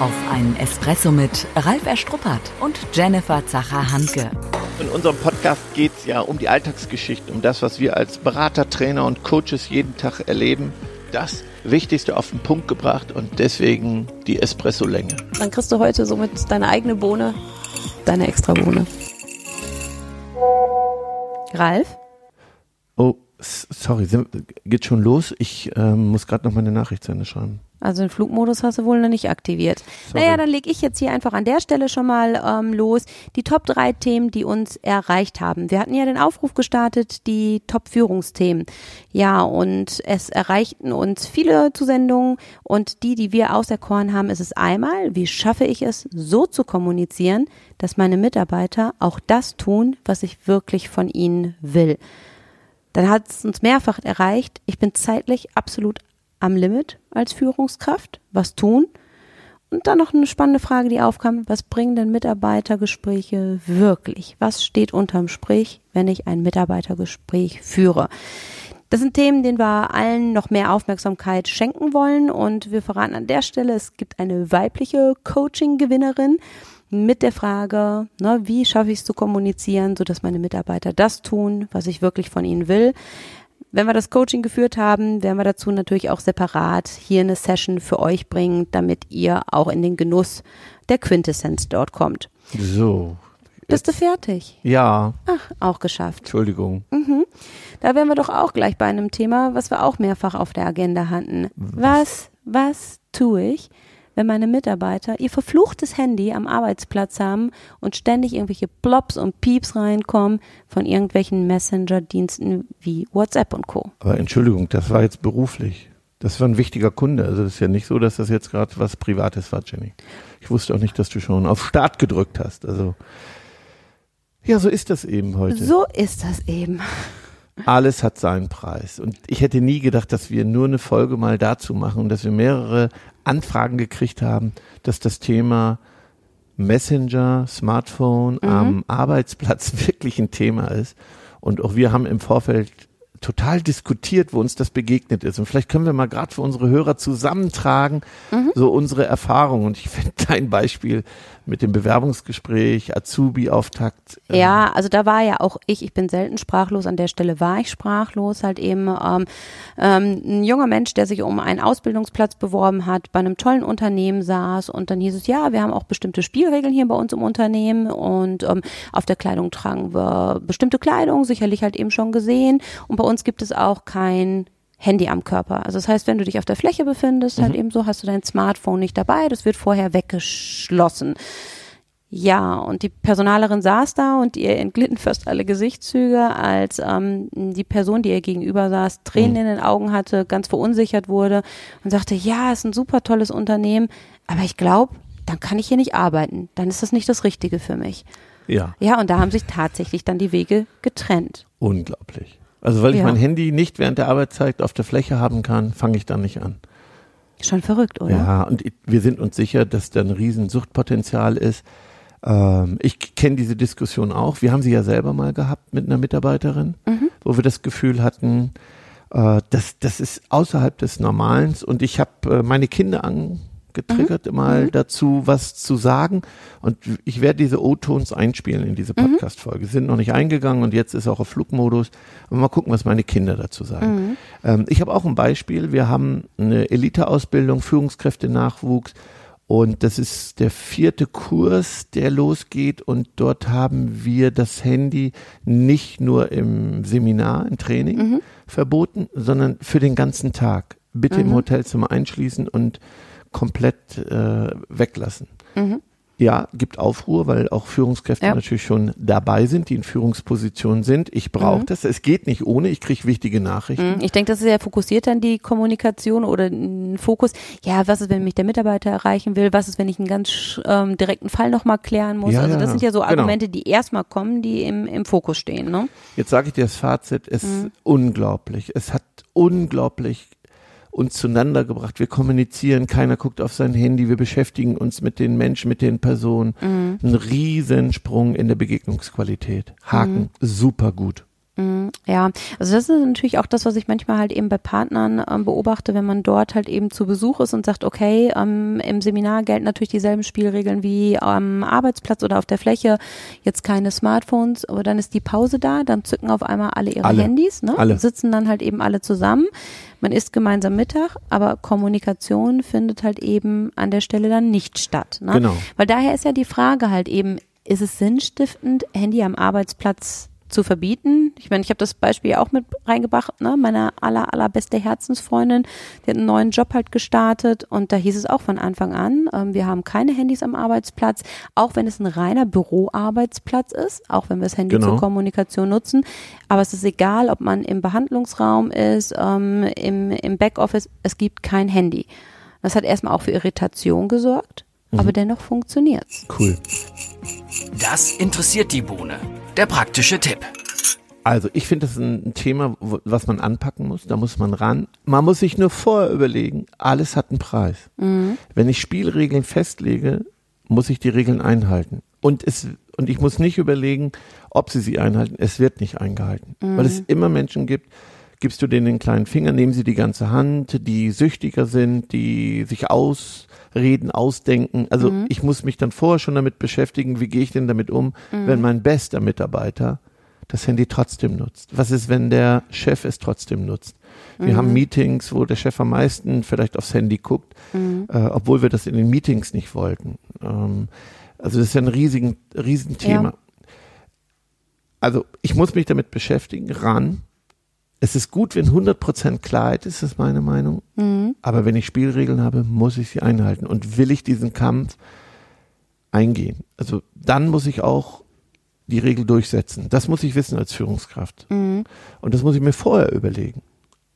Auf einen Espresso mit Ralf Erstruppert und Jennifer Zacher-Hanke. In unserem Podcast geht es ja um die Alltagsgeschichte, um das, was wir als Berater, Trainer und Coaches jeden Tag erleben. Das Wichtigste auf den Punkt gebracht und deswegen die Espresso-Länge. Dann kriegst du heute somit deine eigene Bohne, deine extra Bohne. Ralf? Oh, sorry, geht schon los? Ich ähm, muss gerade noch meine Nachricht zu Ende schreiben. Also den Flugmodus hast du wohl noch nicht aktiviert. Sorry. Naja, dann lege ich jetzt hier einfach an der Stelle schon mal ähm, los. Die Top 3 Themen, die uns erreicht haben. Wir hatten ja den Aufruf gestartet, die Top-Führungsthemen. Ja, und es erreichten uns viele Zusendungen und die, die wir auserkoren haben, ist es einmal, wie schaffe ich es, so zu kommunizieren, dass meine Mitarbeiter auch das tun, was ich wirklich von ihnen will. Dann hat es uns mehrfach erreicht. Ich bin zeitlich absolut am Limit als Führungskraft? Was tun? Und dann noch eine spannende Frage, die aufkam. Was bringen denn Mitarbeitergespräche wirklich? Was steht unterm Sprich, wenn ich ein Mitarbeitergespräch führe? Das sind Themen, denen wir allen noch mehr Aufmerksamkeit schenken wollen. Und wir verraten an der Stelle, es gibt eine weibliche Coaching-Gewinnerin mit der Frage, ne, wie schaffe ich es zu kommunizieren, sodass meine Mitarbeiter das tun, was ich wirklich von ihnen will. Wenn wir das Coaching geführt haben, werden wir dazu natürlich auch separat hier eine Session für euch bringen, damit ihr auch in den Genuss der Quintessenz dort kommt. So. Bist du fertig? Ja. Ach, auch geschafft. Entschuldigung. Mhm. Da wären wir doch auch gleich bei einem Thema, was wir auch mehrfach auf der Agenda hatten. Was, was tue ich, wenn meine Mitarbeiter ihr verfluchtes Handy am Arbeitsplatz haben und ständig irgendwelche Plops und Pieps reinkommen von irgendwelchen Messenger-Diensten wie WhatsApp und Co. Aber Entschuldigung, das war jetzt beruflich. Das war ein wichtiger Kunde. Also das ist ja nicht so, dass das jetzt gerade was Privates war, Jenny. Ich wusste auch nicht, dass du schon auf Start gedrückt hast. Also ja, so ist das eben heute. So ist das eben. Alles hat seinen Preis. Und ich hätte nie gedacht, dass wir nur eine Folge mal dazu machen und dass wir mehrere Anfragen gekriegt haben, dass das Thema Messenger, Smartphone mhm. am Arbeitsplatz wirklich ein Thema ist. Und auch wir haben im Vorfeld total diskutiert, wo uns das begegnet ist. Und vielleicht können wir mal gerade für unsere Hörer zusammentragen, mhm. so unsere Erfahrungen. Und ich finde dein Beispiel mit dem Bewerbungsgespräch, Azubi-Auftakt. Ähm ja, also da war ja auch ich, ich bin selten sprachlos, an der Stelle war ich sprachlos, halt eben ähm, ähm, ein junger Mensch, der sich um einen Ausbildungsplatz beworben hat, bei einem tollen Unternehmen saß und dann hieß es, ja, wir haben auch bestimmte Spielregeln hier bei uns im Unternehmen und ähm, auf der Kleidung tragen wir bestimmte Kleidung, sicherlich halt eben schon gesehen und bei uns gibt es auch kein Handy am Körper. Also das heißt, wenn du dich auf der Fläche befindest, halt mhm. halt eben so, hast du dein Smartphone nicht dabei, das wird vorher weggeschlossen. Ja, und die Personalerin saß da und ihr entglitten fast alle Gesichtszüge, als ähm, die Person, die ihr gegenüber saß, Tränen mhm. in den Augen hatte, ganz verunsichert wurde und sagte, ja, ist ein super tolles Unternehmen, aber ich glaube, dann kann ich hier nicht arbeiten. Dann ist das nicht das Richtige für mich. Ja. Ja, und da haben sich tatsächlich dann die Wege getrennt. Unglaublich. Also weil ich ja. mein Handy nicht während der Arbeitszeit auf der Fläche haben kann, fange ich dann nicht an. Schon verrückt, oder? Ja, und wir sind uns sicher, dass da ein riesen Suchtpotenzial ist. Ähm, ich kenne diese Diskussion auch. Wir haben sie ja selber mal gehabt mit einer Mitarbeiterin, mhm. wo wir das Gefühl hatten, äh, das, das ist außerhalb des Normalen. Und ich habe äh, meine Kinder an, getriggert, mhm. mal mhm. dazu was zu sagen. Und ich werde diese O-Tons einspielen in diese mhm. Podcast-Folge. Sind noch nicht eingegangen und jetzt ist auch auf Flugmodus. Und mal gucken, was meine Kinder dazu sagen. Mhm. Ähm, ich habe auch ein Beispiel. Wir haben eine Elite-Ausbildung, Führungskräfte-Nachwuchs. Und das ist der vierte Kurs, der losgeht. Und dort haben wir das Handy nicht nur im Seminar, im Training mhm. verboten, sondern für den ganzen Tag. Bitte im mhm. Hotelzimmer einschließen und komplett äh, weglassen. Mhm. Ja, gibt Aufruhr, weil auch Führungskräfte ja. natürlich schon dabei sind, die in Führungspositionen sind. Ich brauche mhm. das. Es geht nicht ohne. Ich kriege wichtige Nachrichten. Mhm. Ich denke, das ist ja fokussiert dann die Kommunikation oder ein Fokus. Ja, was ist, wenn mich der Mitarbeiter erreichen will? Was ist, wenn ich einen ganz ähm, direkten Fall nochmal klären muss? Ja, also das ja, sind ja so genau. Argumente, genau. die erstmal kommen, die im, im Fokus stehen. Ne? Jetzt sage ich dir das Fazit. Es ist mhm. unglaublich. Es hat unglaublich uns zueinander gebracht. Wir kommunizieren, keiner guckt auf sein Handy, wir beschäftigen uns mit den Menschen, mit den Personen. Mhm. Ein Riesensprung in der Begegnungsqualität. Haken, mhm. super gut. Mhm, ja, also das ist natürlich auch das, was ich manchmal halt eben bei Partnern ähm, beobachte, wenn man dort halt eben zu Besuch ist und sagt, okay, ähm, im Seminar gelten natürlich dieselben Spielregeln wie am Arbeitsplatz oder auf der Fläche, jetzt keine Smartphones, aber dann ist die Pause da, dann zücken auf einmal alle ihre Alle. Handys, ne? Alle. sitzen dann halt eben alle zusammen. Man isst gemeinsam Mittag, aber Kommunikation findet halt eben an der Stelle dann nicht statt. Ne? Genau. Weil daher ist ja die Frage halt eben, ist es sinnstiftend, Handy am Arbeitsplatz zu verbieten? Ich meine, ich habe das Beispiel ja auch mit reingebracht, ne? Meine aller, allerbeste Herzensfreundin, die hat einen neuen Job halt gestartet und da hieß es auch von Anfang an, ähm, wir haben keine Handys am Arbeitsplatz, auch wenn es ein reiner Büroarbeitsplatz ist, auch wenn wir das Handy Genau. zur Kommunikation nutzen. Aber es ist egal, ob man im Behandlungsraum ist, ähm, im, im Backoffice, es gibt kein Handy. Das hat erstmal auch für Irritation gesorgt, aber dennoch funktioniert's. Cool. Das interessiert die Bohne. Der praktische Tipp. Also ich finde, das ist ein Thema, was man anpacken muss. Da muss man ran. Man muss sich nur vorher überlegen, alles hat einen Preis. Wenn ich Spielregeln festlege, muss ich die Regeln einhalten. Und es und ich muss nicht überlegen, ob sie sie einhalten. Es wird nicht eingehalten, weil es immer Menschen gibt. Gibst du denen den kleinen Finger, nehmen sie die ganze Hand, die süchtiger sind, die sich ausreden, ausdenken. Also ich muss mich dann vorher schon damit beschäftigen, wie gehe ich denn damit um, wenn mein bester Mitarbeiter das Handy trotzdem nutzt? Was ist, wenn der Chef es trotzdem nutzt? Wir haben Meetings, wo der Chef am meisten vielleicht aufs Handy guckt, äh, obwohl wir das in den Meetings nicht wollten. Ähm, also das ist ja ein riesigen, riesen Thema. Ja. Also ich muss mich damit beschäftigen, ran. Es ist gut, wenn 100% Klarheit ist, ist meine Meinung. Aber wenn ich Spielregeln habe, muss ich sie einhalten. Und will ich diesen Kampf eingehen? Also dann muss ich auch die Regel durchsetzen. Das muss ich wissen als Führungskraft. Und das muss ich mir vorher überlegen,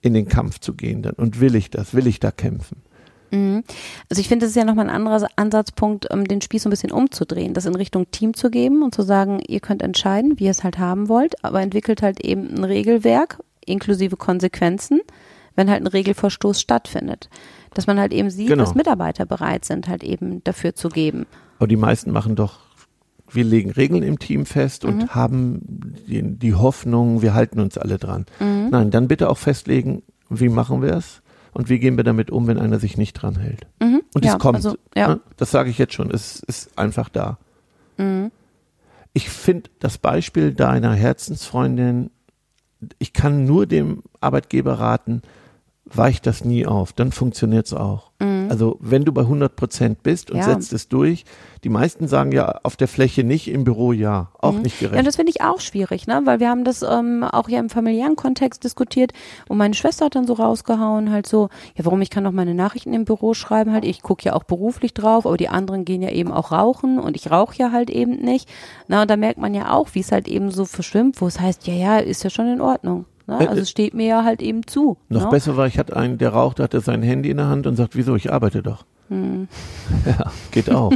in den Kampf zu gehen dann. Und will ich das? Will ich da kämpfen? Also ich finde, das ist ja nochmal ein anderer Ansatzpunkt, um den Spieß so ein bisschen umzudrehen, das in Richtung Team zu geben und zu sagen, ihr könnt entscheiden, wie ihr es halt haben wollt, aber entwickelt halt eben ein Regelwerk inklusive Konsequenzen, wenn halt ein Regelverstoß stattfindet. Dass man halt eben sieht, Genau. dass Mitarbeiter bereit sind, halt eben dafür zu geben. Aber die meisten machen doch, wir legen Regeln im Team fest und haben die, die Hoffnung, wir halten uns alle dran. Nein, dann bitte auch festlegen, wie machen wir es und wie gehen wir damit um, wenn einer sich nicht dran hält. Mhm. Und ja, es kommt. Also, ja. ne? Das sage ich jetzt schon. Es ist einfach da. Mhm. Ich finde das Beispiel deiner Herzensfreundin, ich kann nur dem Arbeitgeber raten, weich das nie auf, dann funktioniert es auch. Also wenn du bei 100 Prozent bist und Mhm. Ja. setzt es durch, die meisten sagen ja auf der Fläche nicht, im Büro ja, auch nicht Mhm. Ja, gerecht. das finde ich auch schwierig, ne? Weil wir haben das ähm, auch ja im familiären Kontext diskutiert und meine Schwester hat dann so rausgehauen, halt so, ja, warum ich kann doch meine Nachrichten im Büro schreiben, halt, ich gucke ja auch beruflich drauf, aber die anderen gehen ja eben auch rauchen und ich rauche ja halt eben nicht. Na, und da merkt man ja auch, wie es halt eben so verschwimmt, wo es heißt, ja, ja, ist ja schon in Ordnung. Ne? Äh, Also äh, es steht mir ja halt eben zu. Noch ne? besser war, ich hatte einen, der rauchte, hatte sein Handy in der Hand und sagt, wieso, ich arbeite doch. Ja, geht auch.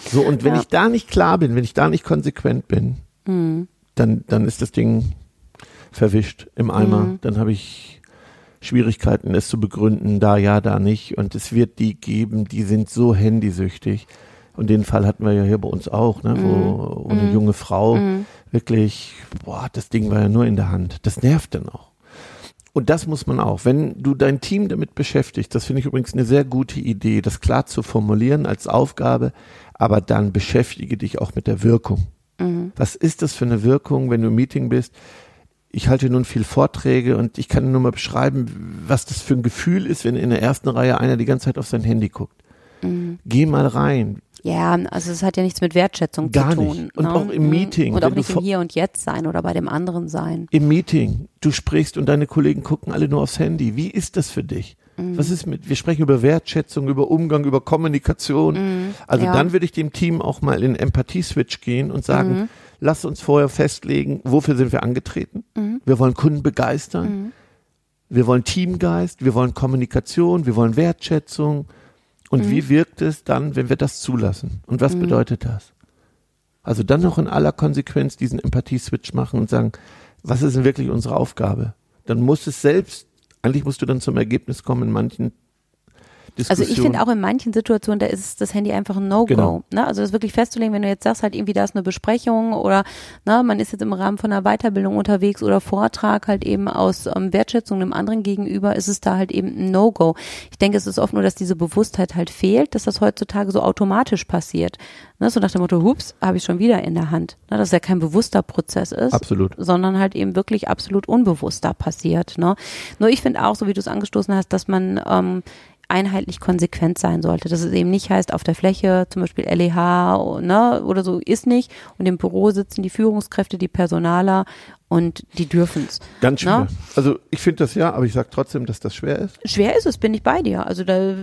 so, und wenn Hm. Ja. ich da nicht klar bin, wenn ich da nicht konsequent bin, Hm. dann, dann ist das Ding verwischt im Eimer. Hm. Dann habe ich Schwierigkeiten, es zu begründen, da ja, da nicht. Und es wird die geben, die sind so handysüchtig. Und den Fall hatten wir ja hier bei uns auch, ne, wo, wo eine junge Frau wirklich, boah, das Ding war ja nur in der Hand. Das nervt dann auch. Und das muss man auch. Wenn du dein Team damit beschäftigst, das finde ich übrigens eine sehr gute Idee, das klar zu formulieren als Aufgabe, aber dann beschäftige dich auch mit der Wirkung. Was ist das für eine Wirkung, wenn du im Meeting bist? Ich halte nun viel Vorträge und ich kann nur mal beschreiben, was das für ein Gefühl ist, wenn in der ersten Reihe einer die ganze Zeit auf sein Handy guckt. Geh mal rein. Ja, also es hat ja nichts mit Wertschätzung Gar zu tun. nicht. Und ne? auch im Mhm. Meeting, Und auch nicht im Hier und Jetzt sein oder bei dem anderen sein. Im Meeting, du sprichst und deine Kollegen gucken alle nur aufs Handy. Wie ist das für dich? Mhm. Was ist mit, wir sprechen über Wertschätzung, über Umgang, über Kommunikation. Also Mhm. ja. dann würde ich dem Team auch mal in Empathie-Switch gehen und sagen, Mhm. lass uns vorher festlegen, wofür sind wir angetreten? Mhm. Wir wollen Kunden begeistern. Wir wollen Teamgeist, wir wollen Kommunikation, wir wollen Wertschätzung. Und Mhm. wie wirkt es dann, wenn wir das zulassen? Und was bedeutet das? Also dann noch in aller Konsequenz diesen Empathie-Switch machen und sagen, was ist denn wirklich unsere Aufgabe? Dann muss es selbst, eigentlich musst du dann zum Ergebnis kommen, in manchen Diskussion. Also ich finde auch in manchen Situationen, da ist das Handy einfach ein No-Go. Genau. Ne? Also das wirklich festzulegen, wenn du jetzt sagst, halt irgendwie da ist eine Besprechung oder ne, man ist jetzt im Rahmen von einer Weiterbildung unterwegs oder Vortrag halt eben aus ähm, Wertschätzung einem anderen gegenüber, ist es da halt eben ein No-Go. Ich denke, es ist oft nur, dass diese Bewusstheit halt fehlt, dass das heutzutage so automatisch passiert. Ne? So nach dem Motto, hups, habe ich schon wieder in der Hand. Ne? Dass es ja kein bewusster Prozess ist. Absolut. Sondern halt eben wirklich absolut unbewusster passiert. Ne? Nur ich finde auch, so wie du es angestoßen hast, dass man ähm, einheitlich konsequent sein sollte. Dass es eben nicht heißt, auf der Fläche, zum Beispiel LEH ne, oder so, ist nicht. Und im Büro sitzen die Führungskräfte, die Personaler und die dürfen's. Ganz schwer. Ne? Also ich finde das ja, aber ich sage trotzdem, dass das schwer ist. Schwer ist es, bin ich bei dir. Also da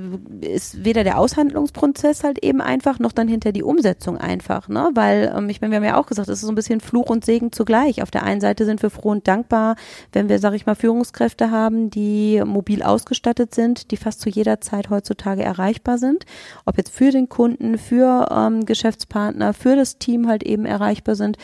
ist weder der Aushandlungsprozess halt eben einfach, noch dann hinter die Umsetzung einfach, ne? Weil, ähm, ich meine, wir haben ja auch gesagt, es ist so ein bisschen Fluch und Segen zugleich. Auf der einen Seite sind wir froh und dankbar, wenn wir, sag ich mal, Führungskräfte haben, die mobil ausgestattet sind, die fast zu jeder Zeit heutzutage erreichbar sind. Ob jetzt für den Kunden, für ähm, Geschäftspartner, für das Team halt eben erreichbar sind.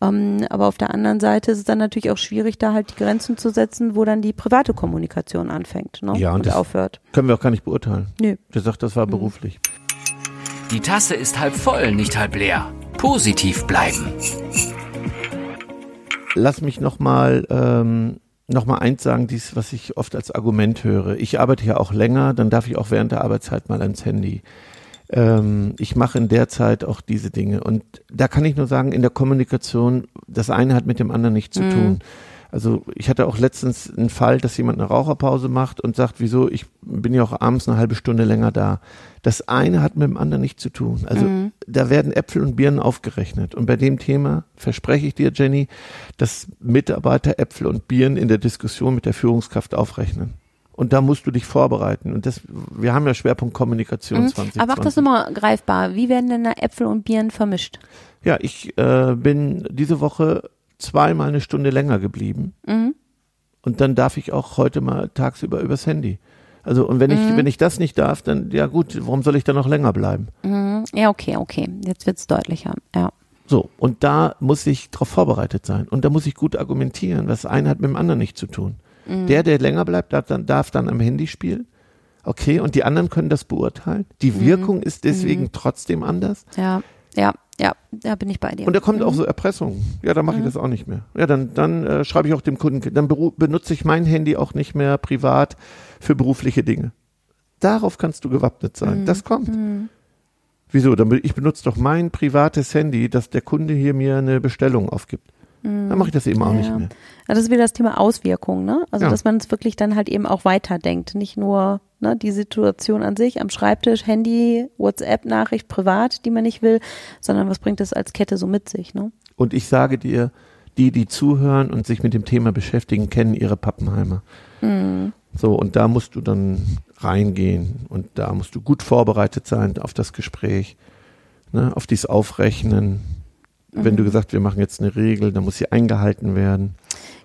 Ähm, aber auf der anderen Seite ist es dann natürlich auch schwierig, da halt die Grenzen zu setzen, wo dann die private Kommunikation anfängt ne? Ja, und und das- aufhört. Können wir auch gar nicht beurteilen. Nö. Der sagt, das war beruflich. Die Tasse ist halb voll, nicht halb leer. Positiv bleiben. Lass mich nochmal ähm, noch mal eins sagen, dies, was ich oft als Argument höre. Ich arbeite ja auch länger, dann darf ich auch während der Arbeitszeit mal ans Handy. Ähm, ich mache in der Zeit auch diese Dinge. Und da kann ich nur sagen, in der Kommunikation, das eine hat mit dem anderen nichts zu tun. Also ich hatte auch letztens einen Fall, dass jemand eine Raucherpause macht und sagt, wieso, ich bin ja auch abends eine halbe Stunde länger da. Das eine hat mit dem anderen nichts zu tun. Also da werden Äpfel und Birnen aufgerechnet. Und bei dem Thema verspreche ich dir, Jenny, dass Mitarbeiter Äpfel und Birnen in der Diskussion mit der Führungskraft aufrechnen. Und da musst du dich vorbereiten. Und das, wir haben ja Schwerpunkt Kommunikation Mhm. 2020. Aber mach das nochmal greifbar. Wie werden denn da Äpfel und Birnen vermischt? Ja, ich äh, bin diese Woche zweimal eine Stunde länger geblieben. Mhm. Und dann darf ich auch heute mal tagsüber übers Handy. Also, und wenn ich, Mhm. wenn ich das nicht darf, dann, ja gut, warum soll ich dann noch länger bleiben? Mhm. Ja, okay, okay. Jetzt wird's deutlicher. Ja. So, und da muss ich darauf vorbereitet sein. Und da muss ich gut argumentieren. Was eine hat mit dem anderen nichts zu tun. Mhm. Der, der länger bleibt, darf dann, darf dann am Handy spielen. Okay, und die anderen können das beurteilen. Die Mhm. Wirkung ist deswegen trotzdem anders. Ja, ja, ja, da bin ich bei dir. Und da kommt auch so Erpressung. Ja, dann mache ich das auch nicht mehr. Ja, dann, dann äh, schreibe ich auch dem Kunden, dann benutze ich mein Handy auch nicht mehr privat für berufliche Dinge. Darauf kannst du gewappnet sein. Das kommt. Wieso? Dann, ich benutze doch mein privates Handy, dass der Kunde hier mir eine Bestellung aufgibt. Dann mache ich das eben auch Ja, nicht mehr. Ja, das ist wieder das Thema Auswirkung, ne? Also, Ja. dass man es wirklich dann halt eben auch weiterdenkt. Nicht nur ne, die Situation an sich am Schreibtisch, Handy, WhatsApp-Nachricht privat, die man nicht will, sondern was bringt das als Kette so mit sich, ne? Und ich sage dir, die, die zuhören und sich mit dem Thema beschäftigen, kennen ihre Pappenheimer. So, und da musst du dann reingehen und da musst du gut vorbereitet sein auf das Gespräch, ne, auf dieses Aufrechnen. Wenn du gesagt, wir machen jetzt eine Regel, dann muss sie eingehalten werden.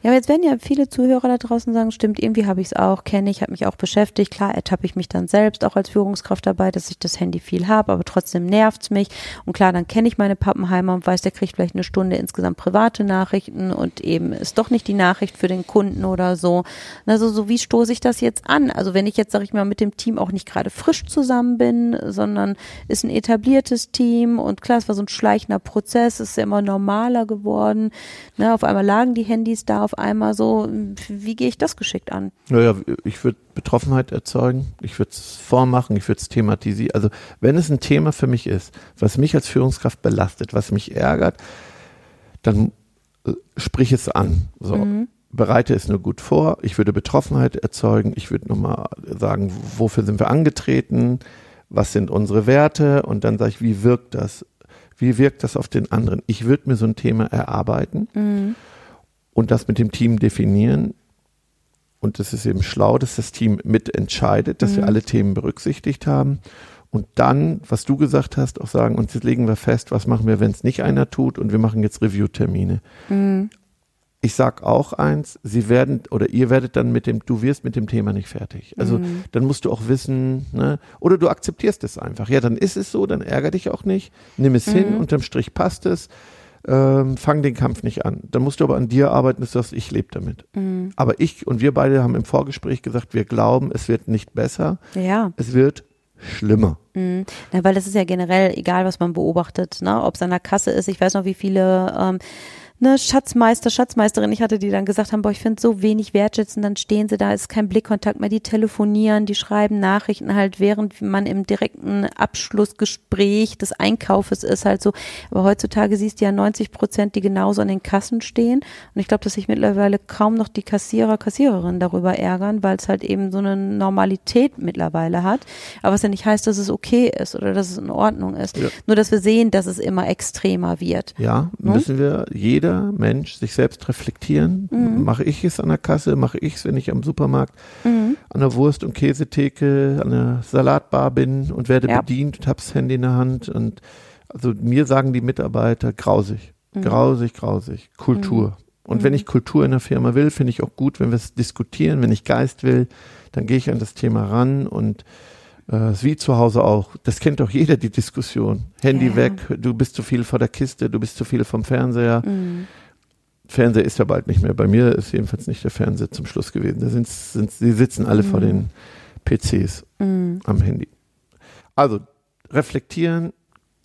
Ja, aber jetzt werden ja viele Zuhörer da draußen sagen, stimmt, irgendwie habe ich es auch, kenne ich, habe mich auch beschäftigt. Klar, ertappe ich mich dann selbst auch als Führungskraft dabei, dass ich das Handy viel habe, aber trotzdem nervt's mich. Und klar, dann kenne ich meine Pappenheimer und weiß, der kriegt vielleicht eine Stunde insgesamt private Nachrichten und eben ist doch nicht die Nachricht für den Kunden oder so. Also so wie stoße ich das jetzt an? Also wenn ich jetzt, sag ich mal, mit dem Team auch nicht gerade frisch zusammen bin, sondern ist ein etabliertes Team und klar, es war so ein schleichender Prozess, es ist ja immer normaler geworden. Ne, auf einmal lagen die Handys da, auf einmal so, wie gehe ich das geschickt an? Naja, ich würde Betroffenheit erzeugen, ich würde es vormachen, ich würde es thematisieren. Also wenn es ein Thema für mich ist, was mich als Führungskraft belastet, was mich ärgert, dann äh, sprich es an. So. Bereite es nur gut vor. Ich würde Betroffenheit erzeugen. Ich würde nochmal sagen, wofür sind wir angetreten? Was sind unsere Werte? Und dann sage ich, wie wirkt das? Wie wirkt das auf den anderen? Ich würde mir so ein Thema erarbeiten und das mit dem Team definieren. Und das ist eben schlau, dass das Team mitentscheidet, dass wir alle Themen berücksichtigt haben. Und dann, was du gesagt hast, auch sagen, und jetzt legen wir fest, was machen wir, wenn es nicht einer tut und wir machen jetzt Review-Termine. Ich sag auch eins, sie werden oder ihr werdet dann mit dem, du wirst mit dem Thema nicht fertig. Also dann musst du auch wissen, ne, oder du akzeptierst es einfach. Ja, dann ist es so, dann ärger dich auch nicht, nimm es hin, unterm Strich passt es. Ähm, fang den Kampf nicht an. Dann musst du aber an dir arbeiten, dass du sagst, ich lebe damit. Mhm. Aber ich und wir beide haben im Vorgespräch gesagt, wir glauben, es wird nicht besser, Ja. es wird schlimmer. Mhm. Na, weil das ist ja generell egal, was man beobachtet, ne? ob es an der Kasse ist. Ich weiß noch, wie viele ähm, ne, Schatzmeister, Schatzmeisterin ich hatte, die dann gesagt haben, boah, ich finde so wenig wertschätzen, dann stehen sie da, ist kein Blickkontakt mehr, die telefonieren, die schreiben Nachrichten halt, während man im direkten Abschlussgespräch des Einkaufes ist halt so. Aber heutzutage siehst du ja 90 Prozent, die genauso an den Kassen stehen. Und ich glaube, dass sich mittlerweile kaum noch die Kassierer, Kassiererinnen darüber ärgern, weil es halt eben so eine Normalität mittlerweile hat. Aber was ja nicht heißt, dass es okay ist oder dass es in Ordnung ist. Ja. Nur, dass wir sehen, dass es immer extremer wird. Ja, Ne? müssen wir, jeder Mensch, sich selbst reflektieren. Mhm. Mache ich es an der Kasse? Mache ich es, wenn ich am Supermarkt an der Wurst- und Käsetheke, an der Salatbar bin und werde Ja. bedient und habe das Handy in der Hand? Und also mir sagen die Mitarbeiter, grausig, Mhm. grausig, grausig, Kultur. Und wenn ich Kultur in der Firma will, finde ich auch gut, wenn wir es diskutieren. Wenn ich Geist will, dann gehe ich an das Thema ran und äh, wie zu Hause auch. Das kennt doch jeder, die Diskussion. Handy Ja. weg, du bist zu viel vor der Kiste, du bist zu viel vom Fernseher. Mhm. Fernseher ist ja bald nicht mehr. Bei mir ist jedenfalls nicht der Fernseher zum Schluss gewesen. Da sind, sind, sie sitzen alle vor den PCs Mhm. am Handy. Also reflektieren,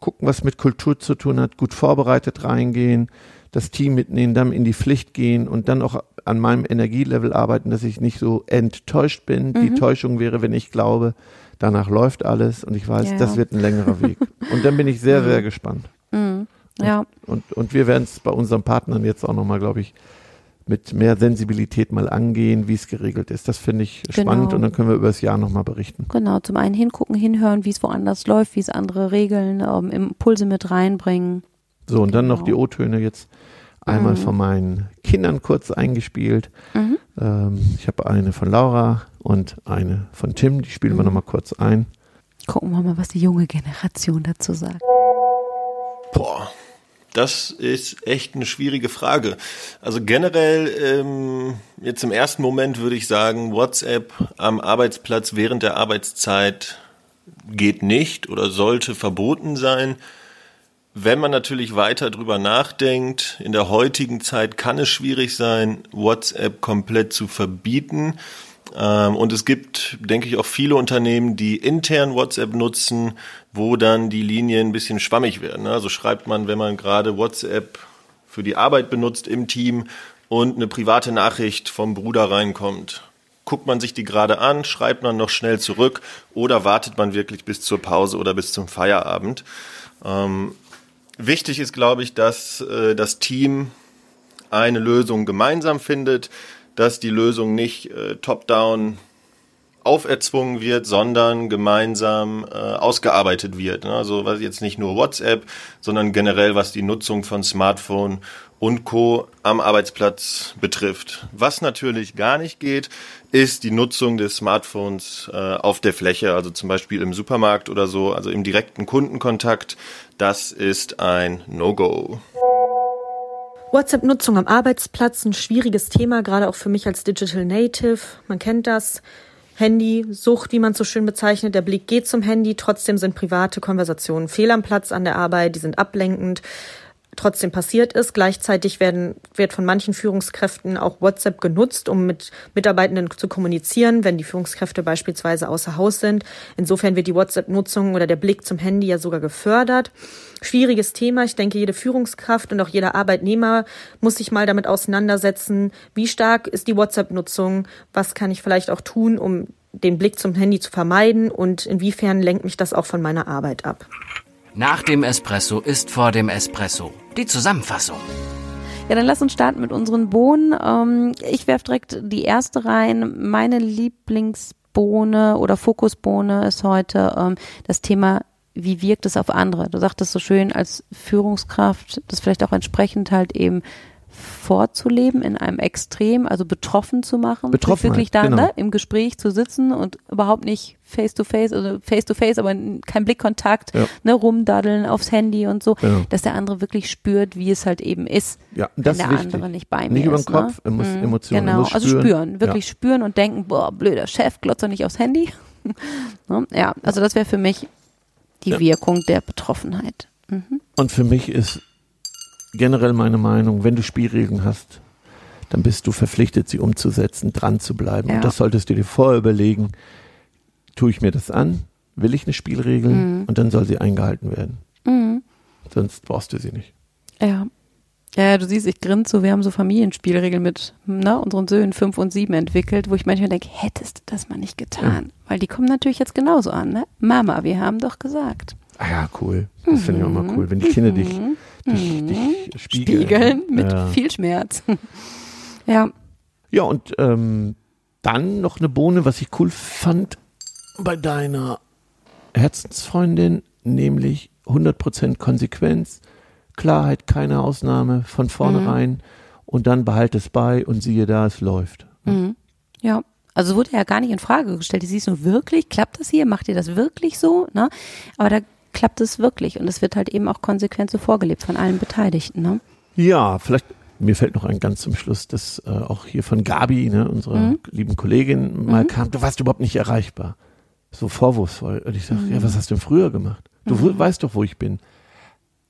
gucken, was mit Kultur zu tun hat, gut vorbereitet reingehen, das Team mitnehmen, dann in die Pflicht gehen und dann auch an meinem Energielevel arbeiten, dass ich nicht so enttäuscht bin. Die Mhm. Täuschung wäre, wenn ich glaube, danach läuft alles und ich weiß, Ja. das wird ein längerer Weg. Und dann bin ich sehr, sehr gespannt. Mhm. Ja, Und, und wir werden es bei unseren Partnern jetzt auch nochmal, glaube ich, mit mehr Sensibilität mal angehen, wie es geregelt ist. Das finde ich Genau. spannend und dann können wir über das Jahr nochmal berichten. genau. Zum einen hingucken, hinhören, wie es woanders läuft, wie es andere Regeln, ähm, Impulse mit reinbringen. So, und dann noch Genau. die O-Töne jetzt einmal Mhm. von meinen Kindern kurz eingespielt. Mhm. Ähm, ich habe eine von Laura und eine von Tim, die spielen wir Mhm. nochmal kurz ein. Gucken wir mal, was die junge Generation dazu sagt. Boah, das ist echt eine schwierige Frage. Also generell, ähm, jetzt im ersten Moment würde ich sagen, WhatsApp am Arbeitsplatz während der Arbeitszeit geht nicht oder sollte verboten sein. Wenn man natürlich weiter drüber nachdenkt, in der heutigen Zeit kann es schwierig sein, WhatsApp komplett zu verbieten. Ähm, und es gibt, denke ich, auch viele Unternehmen, die intern WhatsApp nutzen, wo dann die Linien ein bisschen schwammig werden. ne? Also schreibt man, wenn man gerade WhatsApp für die Arbeit benutzt im Team und eine private Nachricht vom Bruder reinkommt. Guckt man sich die gerade an, schreibt man noch schnell zurück oder wartet man wirklich bis zur Pause oder bis zum Feierabend. Wichtig ist, glaube ich, dass äh, das Team eine Lösung gemeinsam findet, dass die Lösung nicht äh, top-down auferzwungen wird, sondern gemeinsam äh, ausgearbeitet wird. Ne? Also was jetzt nicht nur WhatsApp, sondern generell was die Nutzung von Smartphone und Co. am Arbeitsplatz betrifft. Was natürlich gar nicht geht, ist die Nutzung des Smartphones äh, auf der Fläche, also zum Beispiel im Supermarkt oder so, also im direkten Kundenkontakt. Das ist ein No-Go. WhatsApp-Nutzung am Arbeitsplatz, ein schwieriges Thema, gerade auch für mich als Digital Native. Man kennt das. Handy, Sucht, wie man so schön bezeichnet. Der Blick geht zum Handy. Trotzdem sind private Konversationen fehl am Platz an der Arbeit. Die sind ablenkend. Trotzdem passiert es. Gleichzeitig werden, wird von manchen Führungskräften auch WhatsApp genutzt, um mit Mitarbeitenden zu kommunizieren, wenn die Führungskräfte beispielsweise außer Haus sind. Insofern wird die WhatsApp-Nutzung oder der Blick zum Handy ja sogar gefördert. Schwieriges Thema. Ich denke, jede Führungskraft und auch jeder Arbeitnehmer muss sich mal damit auseinandersetzen, wie stark ist die WhatsApp-Nutzung, was kann ich vielleicht auch tun, um den Blick zum Handy zu vermeiden und inwiefern lenkt mich das auch von meiner Arbeit ab. Nach dem Espresso ist vor dem Espresso. Die Zusammenfassung. Ja, dann lass uns starten mit unseren Bohnen. Ähm, ich werf direkt die erste rein. Meine Lieblingsbohne oder Fokusbohne ist heute ähm, das Thema wie wirkt es auf andere? Du sagtest so schön als Führungskraft, das vielleicht auch entsprechend halt eben vorzuleben in einem Extrem, also betroffen zu machen, wirklich da genau. ne, im Gespräch zu sitzen und überhaupt nicht face to face, also face to face, aber kein Blickkontakt, Ja. ne, rumdaddeln aufs Handy und so, Genau. dass der andere wirklich spürt, wie es halt eben ist, Ja, das wenn ist der wichtig. andere nicht bei mir Nicht über den ist. Kopf, ne? muss Mhm, Emotionen, Genau, muss also spüren. wirklich spüren und denken, boah, blöder Chef, glotzt doch nicht aufs Handy. ne? Ja, also das wäre für mich die Ja. Wirkung der Betroffenheit. Mhm. Und für mich ist generell meine Meinung, wenn du Spielregeln hast, dann bist du verpflichtet, sie umzusetzen, dran zu bleiben. Ja. Und das solltest du dir vorher überlegen, tue ich mir das an? Will ich eine Spielregel? Mhm. Und dann soll sie eingehalten werden. Mhm. Sonst brauchst du sie nicht. Ja. Ja, du siehst, ich grinse so, wir haben so Familienspielregeln mit ne, unseren Söhnen fünf und sieben entwickelt, wo ich manchmal denke, hättest du das mal nicht getan? Weil die kommen natürlich jetzt genauso an, ne? Mama, wir haben doch gesagt. Ah ja, cool. Das finde ich auch mal cool. Wenn die Kinder dich, dich, dich spiegeln. Mhm. Spiegeln mit ja. viel Schmerz. ja. Ja, und ähm, dann noch eine Bohne, was ich cool fand bei deiner Herzensfreundin, nämlich 100% Konsequenz, Klarheit, keine Ausnahme, von vornherein und dann behalte es bei und siehe da, es läuft. Mhm. Ja. Also wurde ja gar nicht in Frage gestellt. Sie ist nur wirklich, klappt das hier? Macht ihr das wirklich so? Ne? Aber da klappt es wirklich und es wird halt eben auch konsequent so vorgelebt von allen Beteiligten. Ne? Ja, vielleicht, mir fällt noch ein ganz zum Schluss, dass äh, auch hier von Gabi, ne, unserer Mhm. lieben Kollegin, mal kam, du warst überhaupt nicht erreichbar. So vorwurfsvoll. Und ich sage, Mhm. ja, was hast du denn früher gemacht? Du wo- weißt doch, wo ich bin.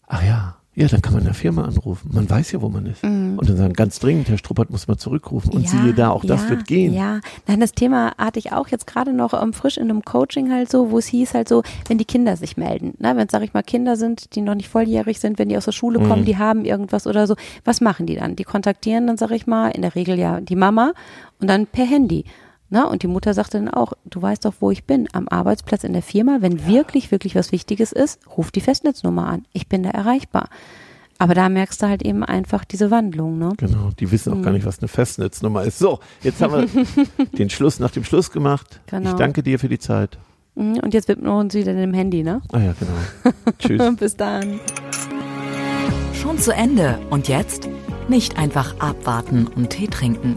Ach ja, ja, dann kann man in der Firma anrufen. Man weiß ja, wo man ist. Und dann sagen, ganz dringend, Herr Struppert muss mal zurückrufen. Und Mhm. Ja, siehe da, auch das ja, wird gehen. Ja, nein, das Thema hatte ich auch jetzt gerade noch ähm, frisch in einem Coaching halt so, wo es hieß halt so, wenn die Kinder sich melden, ne, wenn sag ich mal Kinder sind, die noch nicht volljährig sind, wenn die aus der Schule kommen, Mhm. die haben irgendwas oder so, was machen die dann? Die kontaktieren dann, sag ich mal, in der Regel ja die Mama und dann per Handy. Ne? Und die Mutter sagte dann auch, du weißt doch, wo ich bin, am Arbeitsplatz in der Firma. Wenn wirklich, wirklich was Wichtiges ist, ruf die Festnetznummer an. Ich bin da erreichbar. Aber da merkst du halt eben einfach diese Wandlung, ne? Genau, die wissen auch gar nicht, was eine Festnetznummer ist. So, jetzt haben wir den Schluss nach dem Schluss gemacht. Genau. Ich danke dir für die Zeit. Mhm, Und jetzt widmen wir uns wieder dem Handy, ne? Ah ja, genau. Tschüss. Bis dann. Schon zu Ende. Und jetzt? Nicht einfach abwarten und Tee trinken.